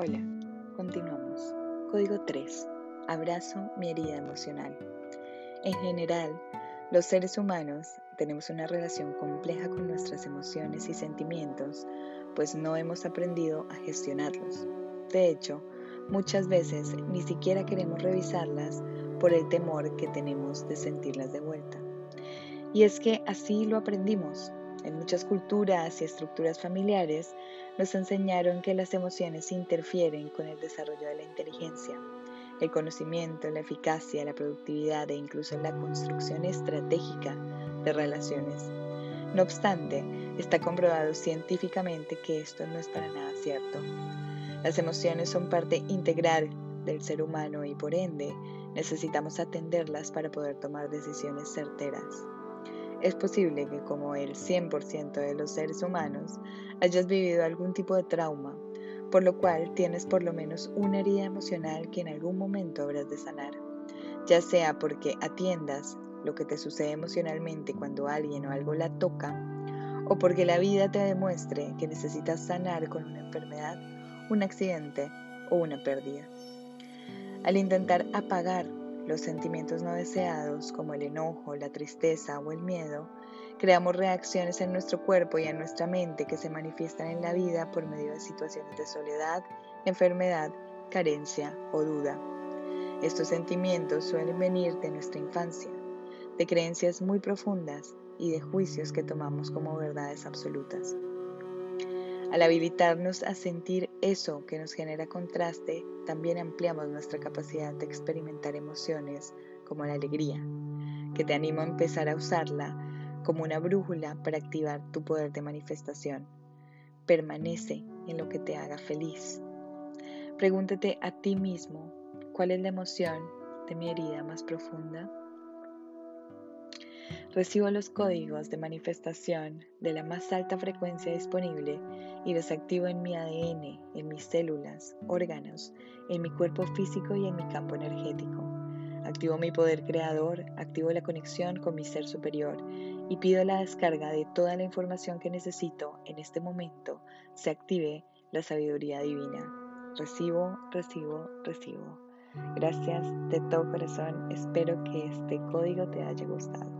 Hola, continuamos. Código 3. Abrazo mi herida emocional. En general, los seres humanos tenemos una relación compleja con nuestras emociones y sentimientos, pues no hemos aprendido a gestionarlos. De hecho, muchas veces ni siquiera queremos revisarlas por el temor que tenemos de sentirlas de vuelta. Y es que así lo aprendimos, en muchas culturas y estructuras familiares nos enseñaron que las emociones interfieren con el desarrollo de la inteligencia, el conocimiento, la eficacia, la productividad e incluso la construcción estratégica de relaciones. No obstante, está comprobado científicamente que esto no es para nada cierto. Las emociones son parte integral del ser humano y por ende necesitamos atenderlas para poder tomar decisiones certeras. Es posible que como el 100% de los seres humanos hayas vivido algún tipo de trauma, por lo cual tienes por lo menos una herida emocional que en algún momento habrás de sanar, ya sea porque atiendas lo que te sucede emocionalmente cuando alguien o algo la toca, o porque la vida te demuestre que necesitas sanar con una enfermedad, un accidente o una pérdida. Al intentar apagar los sentimientos no deseados, como el enojo, la tristeza o el miedo, creamos reacciones en nuestro cuerpo y en nuestra mente que se manifiestan en la vida por medio de situaciones de soledad, enfermedad, carencia o duda. Estos sentimientos suelen venir de nuestra infancia, de creencias muy profundas y de juicios que tomamos como verdades absolutas. Al habilitarnos a sentir eso que nos genera contraste, también ampliamos nuestra capacidad de experimentar emociones como la alegría, que te animo a empezar a usarla como una brújula para activar tu poder de manifestación. Permanece en lo que te haga feliz. Pregúntate a ti mismo, ¿cuál es la emoción de mi herida más profunda? Recibo los códigos de manifestación de la más alta frecuencia disponible y los activo en mi ADN, en mis células, órganos, en mi cuerpo físico y en mi campo energético. Activo mi poder creador, activo la conexión con mi ser superior y pido la descarga de toda la información que necesito en este momento se active la sabiduría divina. Recibo, recibo, recibo. Gracias de todo corazón. Espero que este código te haya gustado.